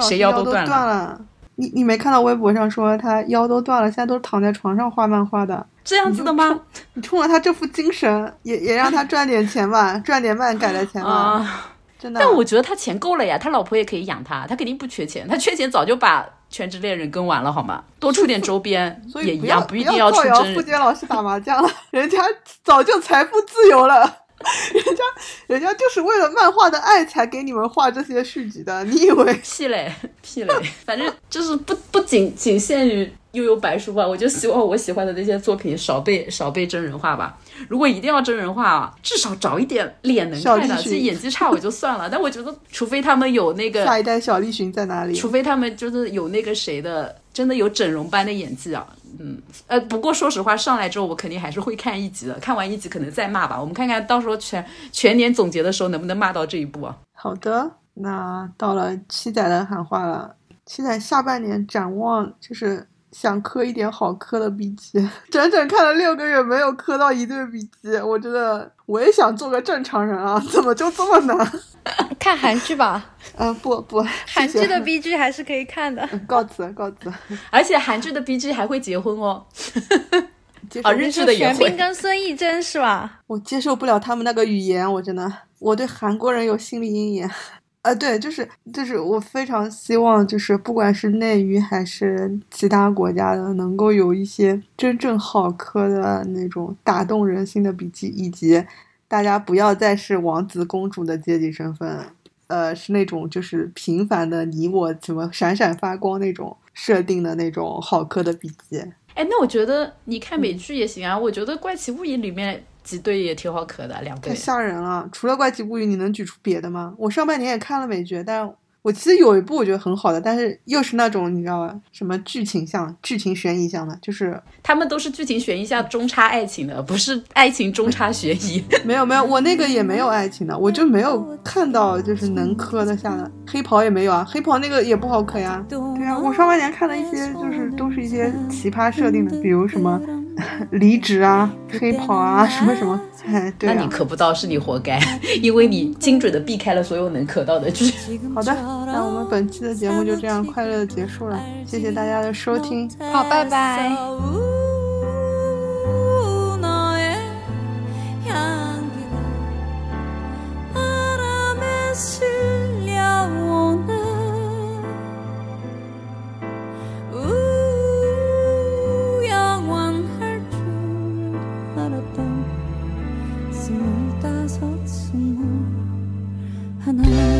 谁腰都断了？你你没看到微博上说他腰都断了，现在都是躺在床上画漫画的。这样子的吗？你冲了他这副精神，也也让他赚点钱吧，赚点漫改的钱吧。真的。但我觉得他钱够了呀，他老婆也可以养他，他肯定不缺钱。他缺钱早就把《全职猎人》更完了，好吗？多出点周边 也一样，不一定要出真人。付杰老师打麻将了，人家早就财富自由了。人家，人家就是为了漫画的爱才给你们画这些续集的，你以为？屁嘞，屁嘞！反正就是不不仅仅限于悠悠白书吧，我就希望我喜欢的那些作品少被少被真人化吧。如果一定要真人化啊，至少找一点脸能看的，其实演技差我就算了。但我觉得，除非他们有那个下一代小栗旬在哪里？除非他们就是有那个谁的，真的有整容般的演技啊。嗯，呃，不过说实话，上来之后我肯定还是会看一集的。看完一集可能再骂吧，我们看看到时候全全年总结的时候能不能骂到这一步啊？好的，那到了七仔的喊话了。七仔下半年展望就是想磕一点好磕的笔记，整整看了六个月没有磕到一对笔记，我觉得我也想做个正常人啊，怎么就这么难？看韩剧吧。嗯，不不，韩剧的 B G 还是可以看的。告辞告辞。而且韩剧的 B G 还会结婚哦。啊，日剧的也会。玄彬跟孙艺珍是吧？我接受不了他们那个语言，我真的，我对韩国人有心理阴影。呃，对，就是就是我非常希望，就是不管是内娱还是其他国家的，能够有一些真正好磕的那种打动人心的笔记，以及大家不要再是王子公主的阶级身份。呃，是那种就是平凡的你我怎么闪闪发光那种设定的那种好磕的笔记。哎，那我觉得你看美剧也行啊。我觉得《怪奇物语》里面几对也挺好磕的，两对太。吓人了！除了《怪奇物语》，你能举出别的吗？我上半年也看了美剧，但我其实有一部我觉得很好的，但是又是那种你知道吧，什么剧情向、剧情悬疑向的，就是他们都是剧情悬疑向中插爱情的，不是爱情中插悬疑。没有没有，我那个也没有爱情的，我就没有看到就是能磕得下的。黑袍也没有啊，黑袍那个也不好磕呀。对啊，我上半年看的一些就是都是一些奇葩设定的，比如什么 离职啊，黑跑啊，什么什么，那你磕不到是你活该，因为你精准的避开了所有能磕到的剧。好的，那我们本期的节目就这样快乐的结束了，谢谢大家的收听，好，拜拜。 숨을 하나.